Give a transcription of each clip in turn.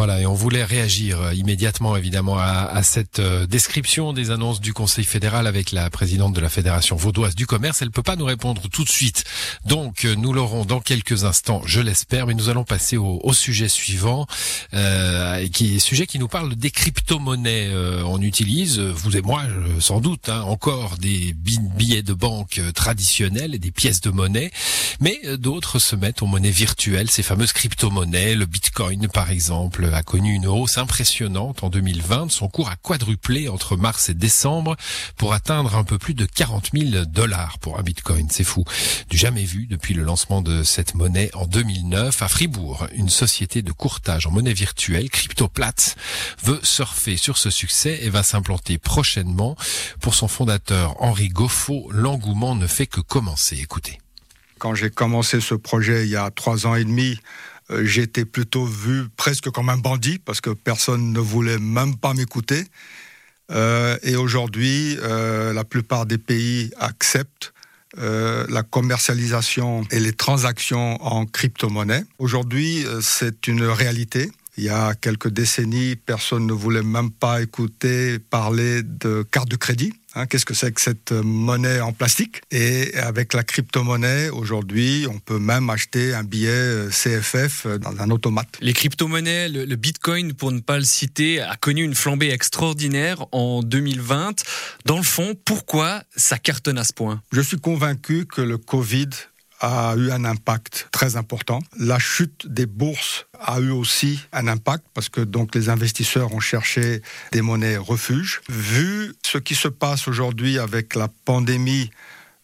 Voilà, et on voulait réagir euh, immédiatement, évidemment, à, cette euh, description des annonces du Conseil fédéral avec la présidente de la Fédération vaudoise du commerce. Elle peut pas nous répondre tout de suite. Donc, euh, nous l'aurons dans quelques instants, je l'espère, mais nous allons passer au, sujet suivant, qui est sujet qui nous parle des crypto-monnaies. on utilise, vous et moi, sans doute, hein, encore des billets de banque traditionnels et des pièces de monnaie, mais d'autres se mettent aux monnaies virtuelles, ces fameuses crypto-monnaies, le Bitcoin par exemple a connu une hausse impressionnante en 2020. Son cours a quadruplé entre mars et décembre pour atteindre un peu plus de 40 000 dollars pour un bitcoin. C'est fou. Du jamais vu depuis le lancement de cette monnaie en 2009 à Fribourg. Une société de courtage en monnaie virtuelle, CryptoPlatz, veut surfer sur ce succès et va s'implanter prochainement. Pour son fondateur Henri Goffo, l'engouement ne fait que commencer. Écoutez. Quand j'ai commencé ce projet il y a trois ans et demi, j'étais plutôt vu presque comme un bandit parce que personne ne voulait même pas m'écouter. Euh, et aujourd'hui, euh, la plupart des pays acceptent la commercialisation et les transactions en crypto-monnaie. Aujourd'hui, c'est une réalité. Il y a quelques décennies, personne ne voulait même pas écouter parler de carte de crédit. Hein, qu'est-ce que c'est que cette monnaie en plastique? Et avec la crypto-monnaie, aujourd'hui, on peut même acheter un billet euh, CFF euh, dans un automate. Les crypto-monnaies, le, Bitcoin, pour ne pas le citer, a connu une flambée extraordinaire en 2020. Dans le fond, pourquoi ça cartonne à ce point? Je suis convaincu que le Covid a eu un impact très important. La chute des bourses a eu aussi un impact parce que donc les investisseurs ont cherché des monnaies refuges. Vu ce qui se passe aujourd'hui avec la pandémie,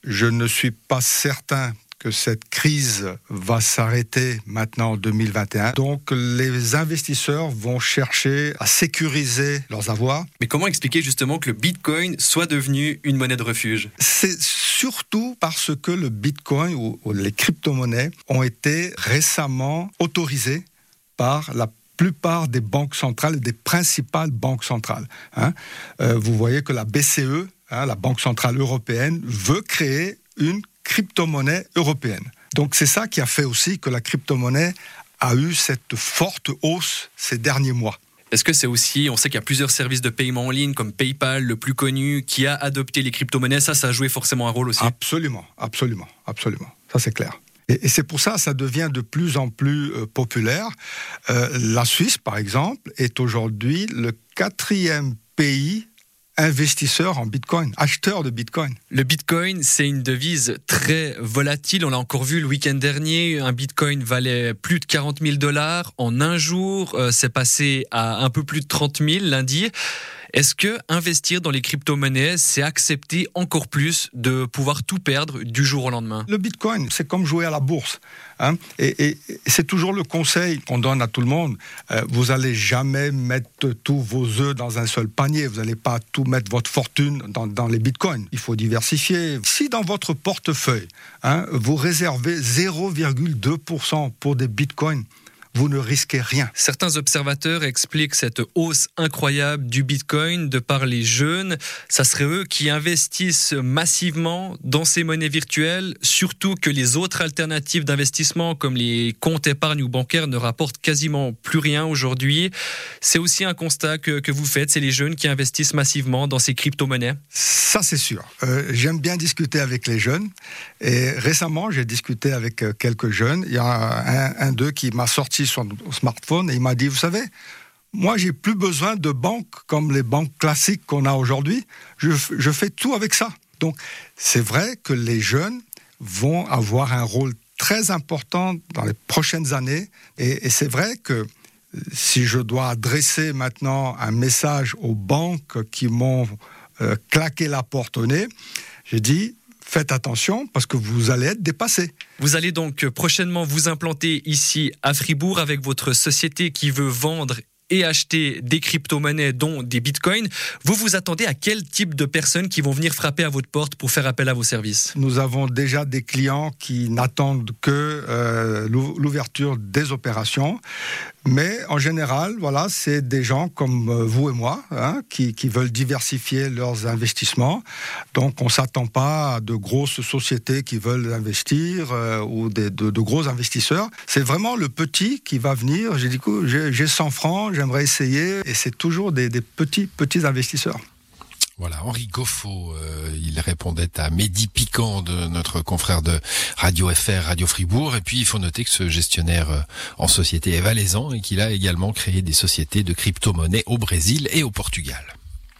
je ne suis pas certain que cette crise va s'arrêter maintenant en 2021. Donc les investisseurs vont chercher à sécuriser leurs avoirs. Mais comment expliquer justement que le Bitcoin soit devenu une monnaie de refuge? C'est surtout parce que le Bitcoin ou, les crypto-monnaies ont été récemment autorisées par la plupart des banques centrales, des principales banques centrales. Hein. Euh, vous voyez que la BCE, hein, la Banque centrale européenne, veut créer une crypto-monnaie européenne. Donc c'est ça qui a fait aussi que la crypto-monnaie a eu cette forte hausse ces derniers mois. Est-ce que c'est aussi, on sait qu'il y a plusieurs services de paiement en ligne comme PayPal, le plus connu, qui a adopté les crypto-monnaies. Ça, ça a joué forcément un rôle aussi. Absolument, absolument, absolument. Ça, c'est clair. Et, c'est pour ça que ça devient de plus en plus euh, populaire. Euh, la Suisse, par exemple, est aujourd'hui le quatrième pays investisseur en Bitcoin, acheteur de Bitcoin. Le Bitcoin, c'est une devise très volatile. On l'a encore vu le week-end dernier. Un Bitcoin valait plus de 40 000 dollars. En un jour, euh, c'est passé à un peu plus de 30 000 lundi. Est-ce que investir dans les crypto-monnaies, c'est accepter encore plus de pouvoir tout perdre du jour au lendemain? Le Bitcoin, c'est comme jouer à la bourse. Hein. et, c'est toujours le conseil qu'on donne à tout le monde. Euh, vous n'allez jamais mettre tous vos œufs dans un seul panier. Vous n'allez pas tout mettre votre fortune dans, les bitcoins. Il faut diversifier. Si dans votre portefeuille, hein, vous réservez 0,2% pour des bitcoins, vous ne risquez rien. Certains observateurs expliquent cette hausse incroyable du Bitcoin de par les jeunes. Ça serait eux qui investissent massivement dans ces monnaies virtuelles, surtout que les autres alternatives d'investissement comme les comptes épargne ou bancaires ne rapportent quasiment plus rien aujourd'hui. C'est aussi un constat que, que vous faites, c'est les jeunes qui investissent massivement dans ces crypto-monnaies Ça c'est sûr. Euh, j'aime bien discuter avec les jeunes et récemment j'ai discuté avec euh, quelques jeunes. Il y a un, un d'eux qui m'a sorti son smartphone et il m'a dit, vous savez, moi, j'ai plus besoin de banques comme les banques classiques qu'on a aujourd'hui. Je, je, fais tout avec ça. Donc, c'est vrai que les jeunes vont avoir un rôle très important dans les prochaines années. Et, c'est vrai que si je dois adresser maintenant un message aux banques qui m'ont euh, claqué la porte au nez, j'ai dit, faites attention parce que vous allez être dépassé. Vous allez donc prochainement vous implanter ici à Fribourg avec votre société qui veut vendre et acheter des crypto-monnaies, dont des bitcoins. Vous vous attendez à quel type de personnes qui vont venir frapper à votre porte pour faire appel à vos services? Nous avons déjà des clients qui n'attendent que euh, l'ouverture des opérations. Mais en général, voilà, c'est des gens comme euh, vous et moi hein, qui, qui, veulent diversifier leurs investissements. Donc, on s'attend pas à de grosses sociétés qui veulent investir euh, ou des, de, de, gros investisseurs. C'est vraiment le petit qui va venir. J'ai dit, j'ai 100 francs, j'aimerais essayer, et c'est toujours des, des petits petits investisseurs. Voilà, Henri Goffo, euh, il répondait à Mehdi Piquant de notre confrère de Radio FR, Radio Fribourg. Et puis, il faut noter que ce gestionnaire euh, en société est valaisan et qu'il a également créé des sociétés de crypto-monnaies au Brésil et au Portugal.